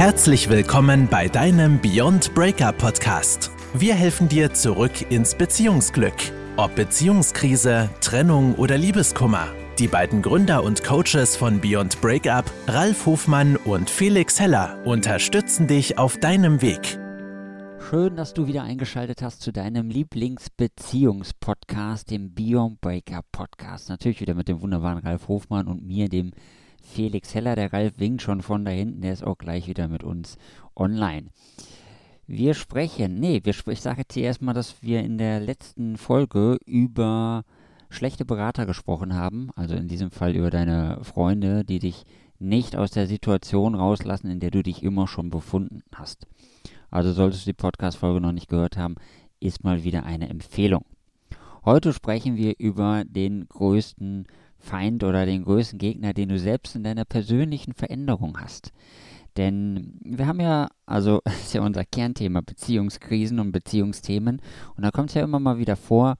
Herzlich willkommen bei deinem Beyond Breakup Podcast. Wir helfen dir zurück ins Beziehungsglück. Ob Beziehungskrise, Trennung oder Liebeskummer. Die beiden Gründer und Coaches von Beyond Breakup, Ralf Hofmann und Felix Heller, unterstützen dich auf deinem Weg. Schön, dass du wieder eingeschaltet hast zu deinem Lieblingsbeziehungspodcast, dem Beyond Breakup Podcast. Natürlich wieder mit dem wunderbaren Ralf Hofmann und mir, dem Felix Heller. Der Ralf winkt schon von da hinten, der ist auch gleich wieder mit uns online. Wir sprechen, nee, wir, ich sage jetzt hier erstmal, dass wir in der letzten Folge über schlechte Berater gesprochen haben, also in diesem Fall über deine Freunde, die dich nicht aus der Situation rauslassen, in der du dich immer schon befunden hast. Also solltest du die Podcast-Folge noch nicht gehört haben, ist mal wieder eine Empfehlung. Heute sprechen wir über den größten Feind oder den größten Gegner, den du selbst in deiner persönlichen Veränderung hast. Denn wir haben ja, also ist ja unser Kernthema, Beziehungskrisen und Beziehungsthemen. Und da kommt es ja immer mal wieder vor,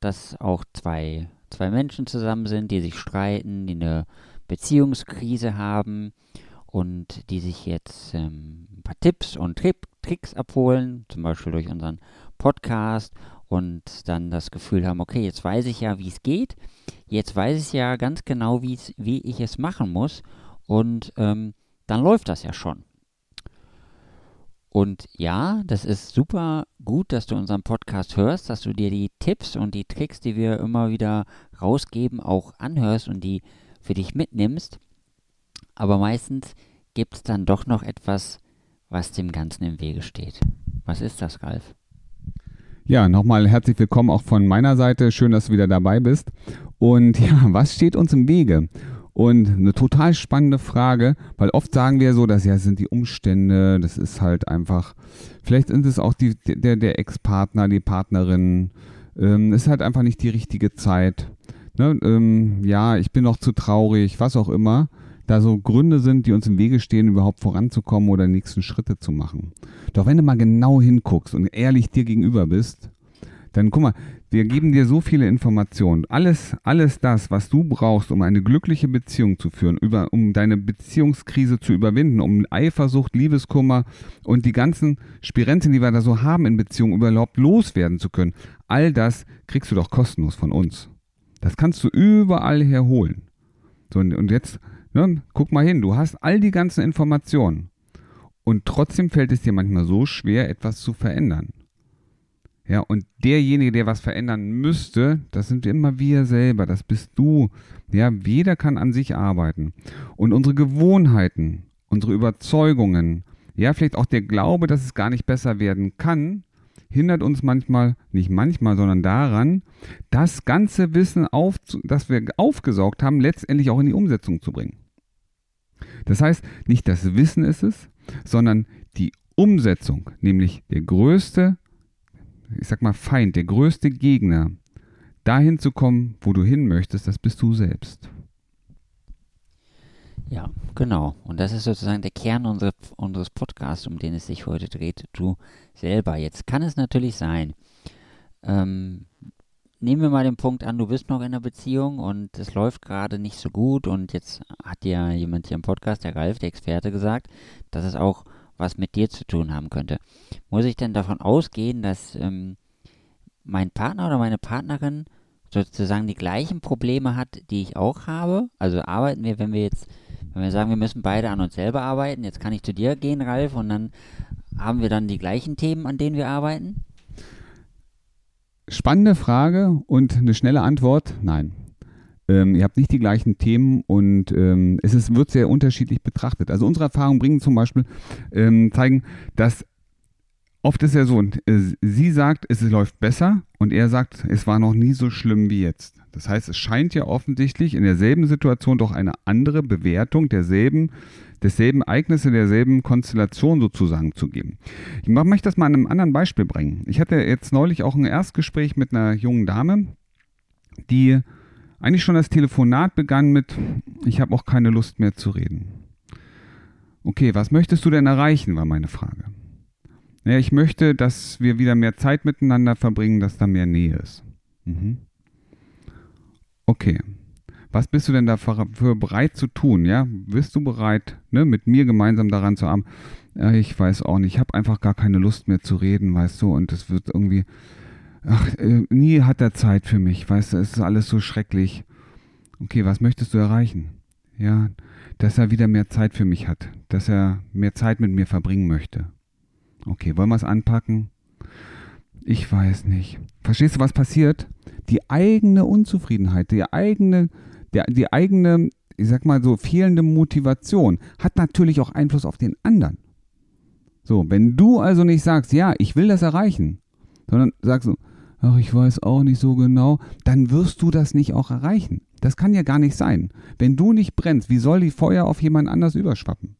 dass auch zwei, zwei Menschen zusammen sind, die sich streiten, die eine Beziehungskrise haben und die sich jetzt ähm, ein paar Tipps und Tri Tricks abholen, zum Beispiel durch unseren Podcast und dann das Gefühl haben, okay, jetzt weiß ich ja, wie es geht, jetzt weiß ich ja ganz genau, wie ich es machen muss und ähm, dann läuft das ja schon. Und ja, das ist super gut, dass du unseren Podcast hörst, dass du dir die Tipps und die Tricks, die wir immer wieder rausgeben, auch anhörst und die für dich mitnimmst. Aber meistens gibt es dann doch noch etwas, was dem Ganzen im Wege steht. Was ist das, Ralf? Ja, nochmal herzlich willkommen auch von meiner Seite. Schön, dass du wieder dabei bist. Und ja, was steht uns im Wege? Und eine total spannende Frage, weil oft sagen wir so, dass ja, sind die Umstände, das ist halt einfach, vielleicht sind es auch die, der, der Ex-Partner, die Partnerin, ähm, ist halt einfach nicht die richtige Zeit. Ne? Ähm, ja, ich bin noch zu traurig, was auch immer da so Gründe sind, die uns im Wege stehen, überhaupt voranzukommen oder nächsten Schritte zu machen. Doch wenn du mal genau hinguckst und ehrlich dir gegenüber bist, dann guck mal, wir geben dir so viele Informationen. Alles, alles das, was du brauchst, um eine glückliche Beziehung zu führen, über, um deine Beziehungskrise zu überwinden, um Eifersucht, Liebeskummer und die ganzen Spirenzien, die wir da so haben in Beziehungen, überhaupt loswerden zu können. All das kriegst du doch kostenlos von uns. Das kannst du überall herholen. So, und jetzt Ne? Guck mal hin, du hast all die ganzen Informationen. Und trotzdem fällt es dir manchmal so schwer, etwas zu verändern. Ja, und derjenige, der was verändern müsste, das sind immer wir selber, das bist du. Ja, jeder kann an sich arbeiten. Und unsere Gewohnheiten, unsere Überzeugungen, ja, vielleicht auch der Glaube, dass es gar nicht besser werden kann, hindert uns manchmal, nicht manchmal, sondern daran, das ganze Wissen, auf, das wir aufgesaugt haben, letztendlich auch in die Umsetzung zu bringen. Das heißt, nicht das Wissen ist es, sondern die Umsetzung, nämlich der größte, ich sag mal Feind, der größte Gegner, dahin zu kommen, wo du hin möchtest, das bist du selbst. Ja, genau. Und das ist sozusagen der Kern unsere, unseres Podcasts, um den es sich heute dreht. Du selber. Jetzt kann es natürlich sein, ähm, nehmen wir mal den Punkt an, du bist noch in einer Beziehung und es läuft gerade nicht so gut und jetzt hat dir jemand hier im Podcast, der Ralf, der Experte, gesagt, dass es auch was mit dir zu tun haben könnte. Muss ich denn davon ausgehen, dass ähm, mein Partner oder meine Partnerin sozusagen die gleichen Probleme hat, die ich auch habe? Also arbeiten wir, wenn wir jetzt, wenn wir sagen, wir müssen beide an uns selber arbeiten, jetzt kann ich zu dir gehen, Ralf, und dann haben wir dann die gleichen Themen, an denen wir arbeiten? Spannende Frage und eine schnelle Antwort: Nein. Ähm, ihr habt nicht die gleichen Themen und ähm, es ist, wird sehr unterschiedlich betrachtet. Also unsere Erfahrungen bringen zum Beispiel, ähm, zeigen, dass oft ist ja so, äh, sie sagt, es läuft besser und er sagt, es war noch nie so schlimm wie jetzt. Das heißt, es scheint ja offensichtlich in derselben Situation doch eine andere Bewertung derselben desselben Ereignisse, derselben Konstellation sozusagen zu geben. Ich möchte das mal an einem anderen Beispiel bringen. Ich hatte jetzt neulich auch ein Erstgespräch mit einer jungen Dame, die eigentlich schon das Telefonat begann mit, ich habe auch keine Lust mehr zu reden. Okay, was möchtest du denn erreichen, war meine Frage. Ja, ich möchte, dass wir wieder mehr Zeit miteinander verbringen, dass da mehr Nähe ist. Mhm. Okay. Was bist du denn dafür bereit zu tun? Ja, bist du bereit, ne, mit mir gemeinsam daran zu arbeiten? Ja, ich weiß auch nicht. Ich habe einfach gar keine Lust mehr zu reden, weißt du. Und es wird irgendwie, ach, äh, nie hat er Zeit für mich, weißt du. Es ist alles so schrecklich. Okay, was möchtest du erreichen? Ja, dass er wieder mehr Zeit für mich hat, dass er mehr Zeit mit mir verbringen möchte. Okay, wollen wir es anpacken? Ich weiß nicht. Verstehst du, was passiert? Die eigene Unzufriedenheit, die eigene, die, die eigene, ich sag mal so, fehlende Motivation hat natürlich auch Einfluss auf den anderen. So, wenn du also nicht sagst, ja, ich will das erreichen, sondern sagst du, ach, ich weiß auch nicht so genau, dann wirst du das nicht auch erreichen. Das kann ja gar nicht sein. Wenn du nicht brennst, wie soll die Feuer auf jemand anders überschwappen?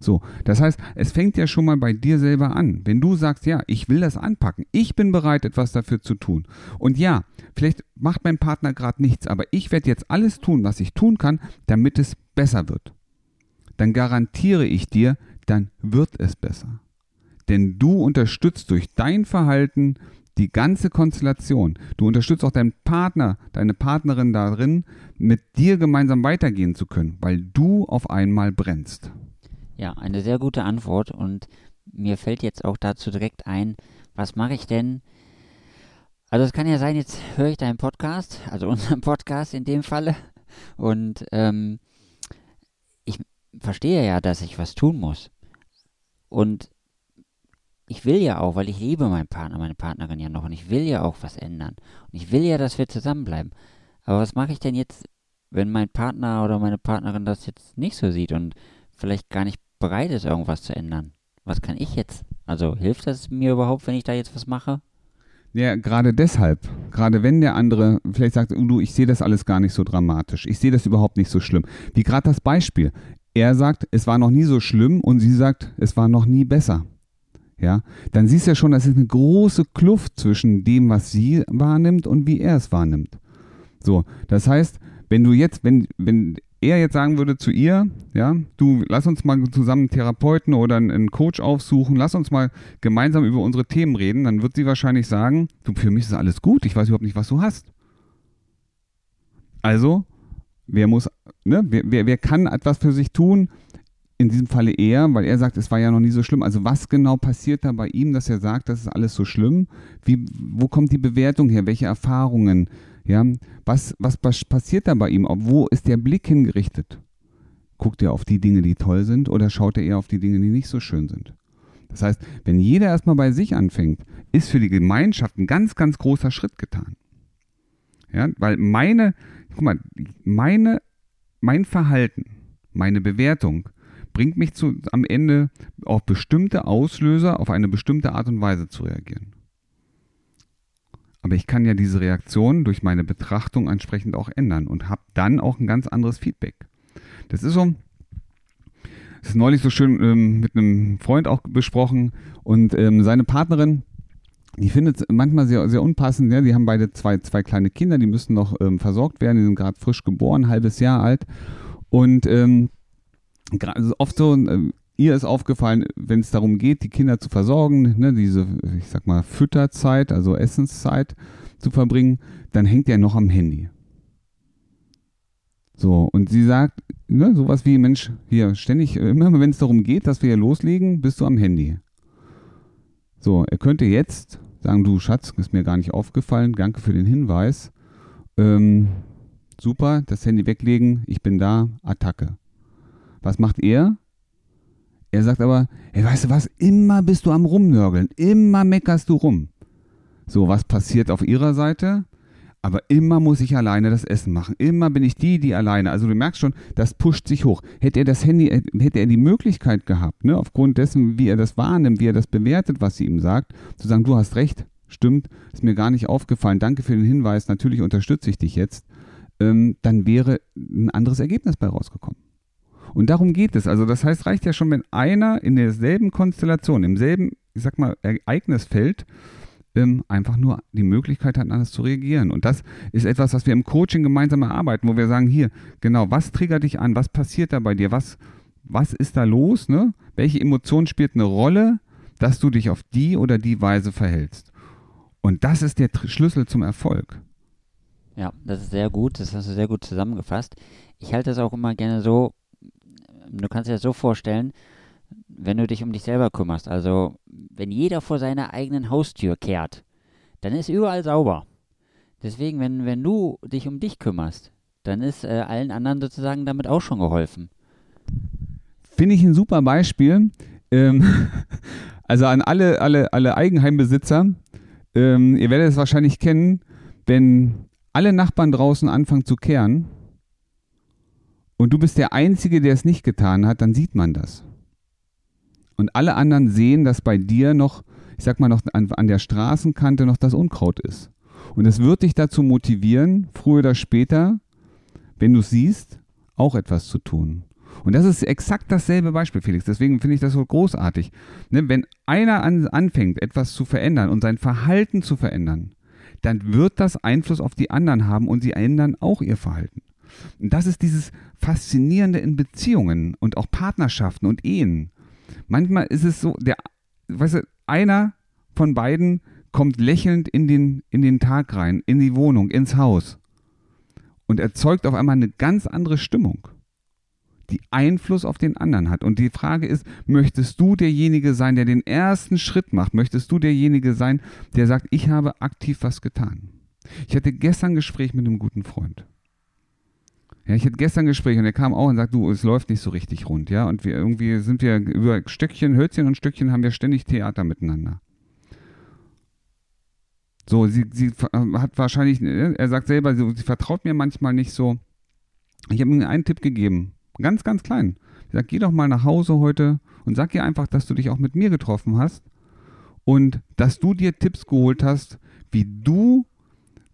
So, das heißt, es fängt ja schon mal bei dir selber an. Wenn du sagst, ja, ich will das anpacken, ich bin bereit, etwas dafür zu tun. Und ja, vielleicht macht mein Partner gerade nichts, aber ich werde jetzt alles tun, was ich tun kann, damit es besser wird. Dann garantiere ich dir, dann wird es besser. Denn du unterstützt durch dein Verhalten die ganze Konstellation. Du unterstützt auch deinen Partner, deine Partnerin darin, mit dir gemeinsam weitergehen zu können, weil du auf einmal brennst. Ja, eine sehr gute Antwort und mir fällt jetzt auch dazu direkt ein, was mache ich denn? Also es kann ja sein, jetzt höre ich deinen Podcast, also unseren Podcast in dem Falle und ähm, ich verstehe ja, dass ich was tun muss. Und ich will ja auch, weil ich liebe meinen Partner, meine Partnerin ja noch und ich will ja auch was ändern. Und ich will ja, dass wir zusammenbleiben. Aber was mache ich denn jetzt, wenn mein Partner oder meine Partnerin das jetzt nicht so sieht und vielleicht gar nicht bereit ist, irgendwas zu ändern. Was kann ich jetzt? Also hilft das mir überhaupt, wenn ich da jetzt was mache? Ja, gerade deshalb, gerade wenn der andere vielleicht sagt, oh, du, ich sehe das alles gar nicht so dramatisch, ich sehe das überhaupt nicht so schlimm. Wie gerade das Beispiel. Er sagt, es war noch nie so schlimm und sie sagt, es war noch nie besser. Ja, dann siehst du ja schon, das ist eine große Kluft zwischen dem, was sie wahrnimmt und wie er es wahrnimmt. So, das heißt, wenn du jetzt, wenn, wenn er jetzt sagen würde zu ihr, ja, du, lass uns mal zusammen einen Therapeuten oder einen Coach aufsuchen, lass uns mal gemeinsam über unsere Themen reden, dann wird sie wahrscheinlich sagen, du, für mich ist alles gut, ich weiß überhaupt nicht, was du hast. Also, wer muss, ne, wer, wer, wer kann etwas für sich tun? In diesem Falle er, weil er sagt, es war ja noch nie so schlimm. Also was genau passiert da bei ihm, dass er sagt, das ist alles so schlimm? Wie, wo kommt die Bewertung her? Welche Erfahrungen? Ja, was, was passiert da bei ihm? Wo ist der Blick hingerichtet? Guckt er auf die Dinge, die toll sind, oder schaut er eher auf die Dinge, die nicht so schön sind? Das heißt, wenn jeder erstmal bei sich anfängt, ist für die Gemeinschaft ein ganz, ganz großer Schritt getan. Ja, weil meine, guck mal, meine, mein Verhalten, meine Bewertung bringt mich zu, am Ende auf bestimmte Auslöser auf eine bestimmte Art und Weise zu reagieren. Aber ich kann ja diese Reaktion durch meine Betrachtung entsprechend auch ändern und habe dann auch ein ganz anderes Feedback. Das ist so, das ist neulich so schön ähm, mit einem Freund auch besprochen und ähm, seine Partnerin, die findet es manchmal sehr, sehr unpassend. Ja? Die haben beide zwei, zwei kleine Kinder, die müssen noch ähm, versorgt werden, die sind gerade frisch geboren, halbes Jahr alt. Und ähm, oft so, äh, ihr ist aufgefallen, wenn es darum geht, die Kinder zu versorgen, ne, diese, ich sag mal, Fütterzeit, also Essenszeit zu verbringen, dann hängt er noch am Handy. So, und sie sagt, ne, sowas wie, Mensch, hier, ständig, immer wenn es darum geht, dass wir hier loslegen, bist du am Handy. So, er könnte jetzt sagen, du Schatz, ist mir gar nicht aufgefallen, danke für den Hinweis. Ähm, super, das Handy weglegen, ich bin da, Attacke. Was macht er? Er sagt aber, hey, weißt du was, immer bist du am Rumnörgeln, immer meckerst du rum. So, was passiert auf ihrer Seite? Aber immer muss ich alleine das Essen machen. Immer bin ich die, die alleine. Also du merkst schon, das pusht sich hoch. Hätte er das Handy, hätte er die Möglichkeit gehabt, ne, aufgrund dessen, wie er das wahrnimmt, wie er das bewertet, was sie ihm sagt, zu sagen, du hast recht, stimmt, ist mir gar nicht aufgefallen, danke für den Hinweis, natürlich unterstütze ich dich jetzt, ähm, dann wäre ein anderes Ergebnis bei rausgekommen. Und darum geht es. Also das heißt, reicht ja schon, wenn einer in derselben Konstellation, im selben, ich sag mal, Ereignisfeld ähm, einfach nur die Möglichkeit hat, anders zu reagieren. Und das ist etwas, was wir im Coaching gemeinsam erarbeiten, wo wir sagen, hier, genau, was triggert dich an, was passiert da bei dir, was, was ist da los, ne? Welche Emotion spielt eine Rolle, dass du dich auf die oder die Weise verhältst? Und das ist der Schlüssel zum Erfolg. Ja, das ist sehr gut. Das hast du sehr gut zusammengefasst. Ich halte das auch immer gerne so, du kannst dir das so vorstellen, wenn du dich um dich selber kümmerst, also wenn jeder vor seiner eigenen Haustür kehrt, dann ist überall sauber. Deswegen, wenn, wenn du dich um dich kümmerst, dann ist äh, allen anderen sozusagen damit auch schon geholfen. Finde ich ein super Beispiel. Ähm, also an alle, alle, alle Eigenheimbesitzer, ähm, ihr werdet es wahrscheinlich kennen, wenn alle Nachbarn draußen anfangen zu kehren und du bist der Einzige, der es nicht getan hat, dann sieht man das. Und alle anderen sehen, dass bei dir noch, ich sag mal, noch an, an der Straßenkante noch das Unkraut ist. Und es wird dich dazu motivieren, früher oder später, wenn du siehst, auch etwas zu tun. Und das ist exakt dasselbe Beispiel, Felix. Deswegen finde ich das so großartig. Ne, wenn einer an, anfängt, etwas zu verändern und sein Verhalten zu verändern, dann wird das Einfluss auf die anderen haben und sie ändern auch ihr Verhalten. Und das ist dieses Faszinierende in Beziehungen und auch Partnerschaften und Ehen. Manchmal ist es so, der, weißt du, einer von beiden kommt lächelnd in den, in den Tag rein, in die Wohnung, ins Haus und erzeugt auf einmal eine ganz andere Stimmung, die Einfluss auf den anderen hat. Und die Frage ist, möchtest du derjenige sein, der den ersten Schritt macht? Möchtest du derjenige sein, der sagt, ich habe aktiv was getan? Ich hatte gestern ein Gespräch mit einem guten Freund. Ja, ich hatte gestern ein Gespräch und er kam auch und sagt, du, es läuft nicht so richtig rund, ja. Und wir irgendwie sind wir über Stückchen, Hölzchen und Stückchen haben wir ständig Theater miteinander. So, sie, sie hat wahrscheinlich, ne, er sagt selber, sie, sie vertraut mir manchmal nicht so. Ich habe ihm einen Tipp gegeben, ganz, ganz klein. Ich sage, geh doch mal nach Hause heute und sag ihr einfach, dass du dich auch mit mir getroffen hast und dass du dir Tipps geholt hast, wie du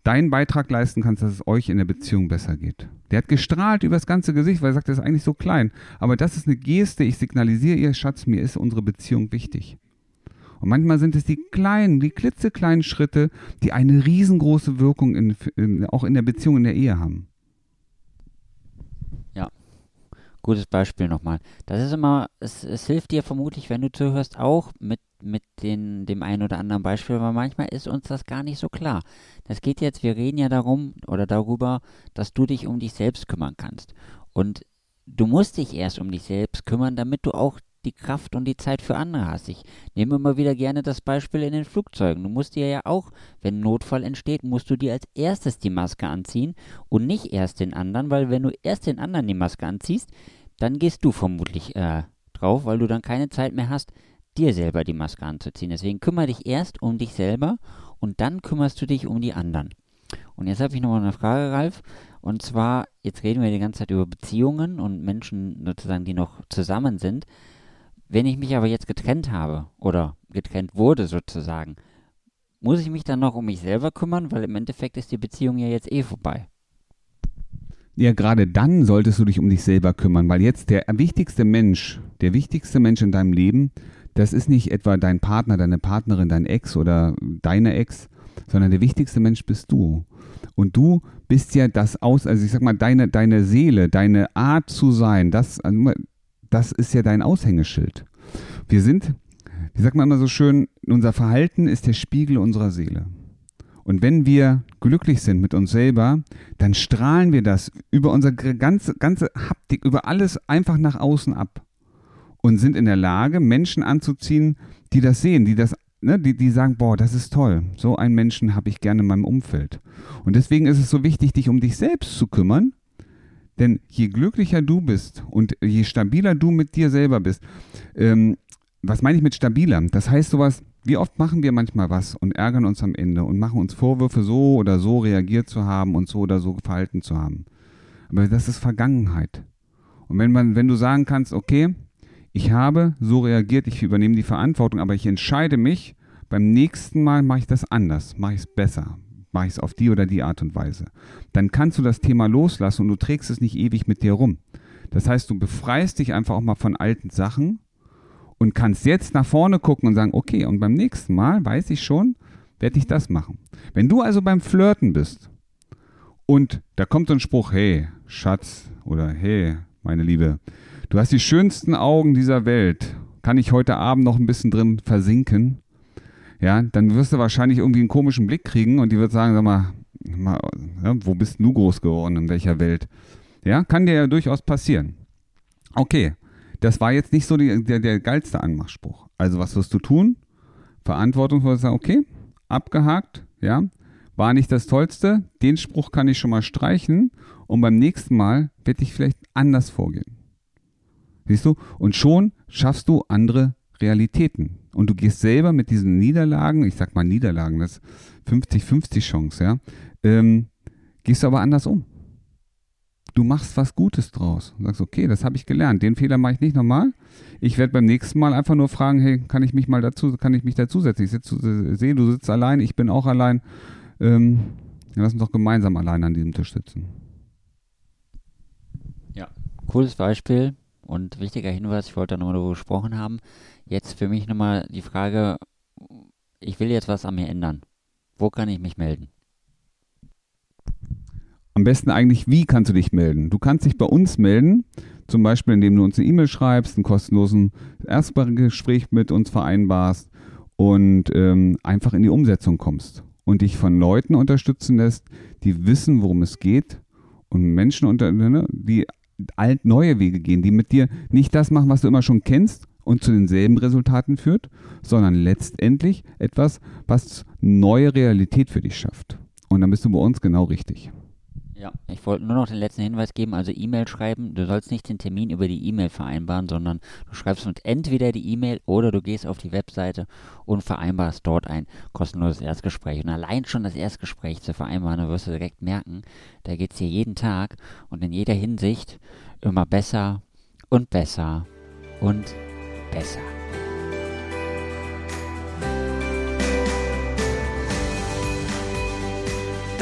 deinen Beitrag leisten kannst, dass es euch in der Beziehung besser geht. Der hat gestrahlt über das ganze Gesicht, weil er sagt, das ist eigentlich so klein. Aber das ist eine Geste, ich signalisiere ihr, Schatz, mir ist unsere Beziehung wichtig. Und manchmal sind es die kleinen, die klitzekleinen Schritte, die eine riesengroße Wirkung in, in, auch in der Beziehung, in der Ehe haben. Ja, gutes Beispiel nochmal. Das ist immer, es, es hilft dir vermutlich, wenn du zuhörst, auch mit mit den, dem einen oder anderen Beispiel, weil manchmal ist uns das gar nicht so klar. Das geht jetzt, wir reden ja darum oder darüber, dass du dich um dich selbst kümmern kannst. Und du musst dich erst um dich selbst kümmern, damit du auch die Kraft und die Zeit für andere hast. Ich nehme immer wieder gerne das Beispiel in den Flugzeugen. Du musst dir ja auch, wenn Notfall entsteht, musst du dir als erstes die Maske anziehen und nicht erst den anderen, weil wenn du erst den anderen die Maske anziehst, dann gehst du vermutlich äh, drauf, weil du dann keine Zeit mehr hast, dir selber die Maske anzuziehen. Deswegen kümmere dich erst um dich selber und dann kümmerst du dich um die anderen. Und jetzt habe ich noch eine Frage, Ralf. Und zwar, jetzt reden wir die ganze Zeit über Beziehungen und Menschen sozusagen, die noch zusammen sind. Wenn ich mich aber jetzt getrennt habe oder getrennt wurde sozusagen, muss ich mich dann noch um mich selber kümmern, weil im Endeffekt ist die Beziehung ja jetzt eh vorbei. Ja, gerade dann solltest du dich um dich selber kümmern, weil jetzt der wichtigste Mensch, der wichtigste Mensch in deinem Leben, das ist nicht etwa dein Partner, deine Partnerin, dein Ex oder deine Ex, sondern der wichtigste Mensch bist du. Und du bist ja das aus, also ich sag mal, deine, deine Seele, deine Art zu sein, das, das ist ja dein Aushängeschild. Wir sind, wie sagt man immer so schön, unser Verhalten ist der Spiegel unserer Seele. Und wenn wir glücklich sind mit uns selber, dann strahlen wir das über unsere ganze, ganze Haptik, über alles einfach nach außen ab und sind in der Lage, Menschen anzuziehen, die das sehen, die das Ne, die, die sagen, boah, das ist toll. So einen Menschen habe ich gerne in meinem Umfeld. Und deswegen ist es so wichtig, dich um dich selbst zu kümmern. Denn je glücklicher du bist und je stabiler du mit dir selber bist, ähm, was meine ich mit stabiler? Das heißt sowas, wie oft machen wir manchmal was und ärgern uns am Ende und machen uns Vorwürfe, so oder so reagiert zu haben und so oder so verhalten zu haben. Aber das ist Vergangenheit. Und wenn man, wenn du sagen kannst, okay, ich habe so reagiert, ich übernehme die Verantwortung, aber ich entscheide mich, beim nächsten Mal mache ich das anders, mache ich es besser, mache ich es auf die oder die Art und Weise. Dann kannst du das Thema loslassen und du trägst es nicht ewig mit dir rum. Das heißt, du befreist dich einfach auch mal von alten Sachen und kannst jetzt nach vorne gucken und sagen, okay, und beim nächsten Mal weiß ich schon, werde ich das machen. Wenn du also beim Flirten bist und da kommt so ein Spruch, hey, Schatz oder hey, meine Liebe, Du hast die schönsten Augen dieser Welt. Kann ich heute Abend noch ein bisschen drin versinken? Ja, dann wirst du wahrscheinlich irgendwie einen komischen Blick kriegen und die wird sagen, sag mal, mal, ja, wo bist du groß geworden, in welcher Welt? Ja, kann dir ja durchaus passieren. Okay, das war jetzt nicht so die, der, der geilste Anmachspruch. Also was wirst du tun? Verantwortungsvoll sagen, okay, abgehakt, ja, war nicht das Tollste, den Spruch kann ich schon mal streichen und beim nächsten Mal werde ich vielleicht anders vorgehen. Siehst du? Und schon schaffst du andere Realitäten. Und du gehst selber mit diesen Niederlagen, ich sag mal Niederlagen, das 50-50 Chance, ja, ähm, gehst du aber anders um. Du machst was Gutes draus. Du sagst, okay, das habe ich gelernt. Den Fehler mache ich nicht nochmal. Ich werde beim nächsten Mal einfach nur fragen, hey, kann ich mich mal dazu, kann ich mich dazusetzen? Ich sitze, sehe, du sitzt allein, ich bin auch allein. Ähm, lass uns doch gemeinsam allein an diesem Tisch sitzen. Cooles Beispiel und wichtiger Hinweis, ich wollte da nochmal darüber gesprochen haben. Jetzt für mich nochmal die Frage, ich will jetzt was an mir ändern. Wo kann ich mich melden? Am besten eigentlich, wie kannst du dich melden? Du kannst dich bei uns melden, zum Beispiel indem du uns eine E-Mail schreibst, einen kostenlosen Erstgespräch mit uns vereinbarst und ähm, einfach in die Umsetzung kommst und dich von Leuten unterstützen lässt, die wissen, worum es geht und Menschen, unter, ne, die alt neue Wege gehen, die mit dir nicht das machen, was du immer schon kennst und zu denselben Resultaten führt, sondern letztendlich etwas, was neue Realität für dich schafft. Und dann bist du bei uns genau richtig. Ja, ich wollte nur noch den letzten Hinweis geben, also E-Mail schreiben. Du sollst nicht den Termin über die E-Mail vereinbaren, sondern du schreibst uns entweder die E-Mail oder du gehst auf die Webseite und vereinbarst dort ein kostenloses Erstgespräch. Und allein schon das Erstgespräch zu vereinbaren, da wirst du direkt merken, da geht es dir jeden Tag und in jeder Hinsicht immer besser und besser und besser.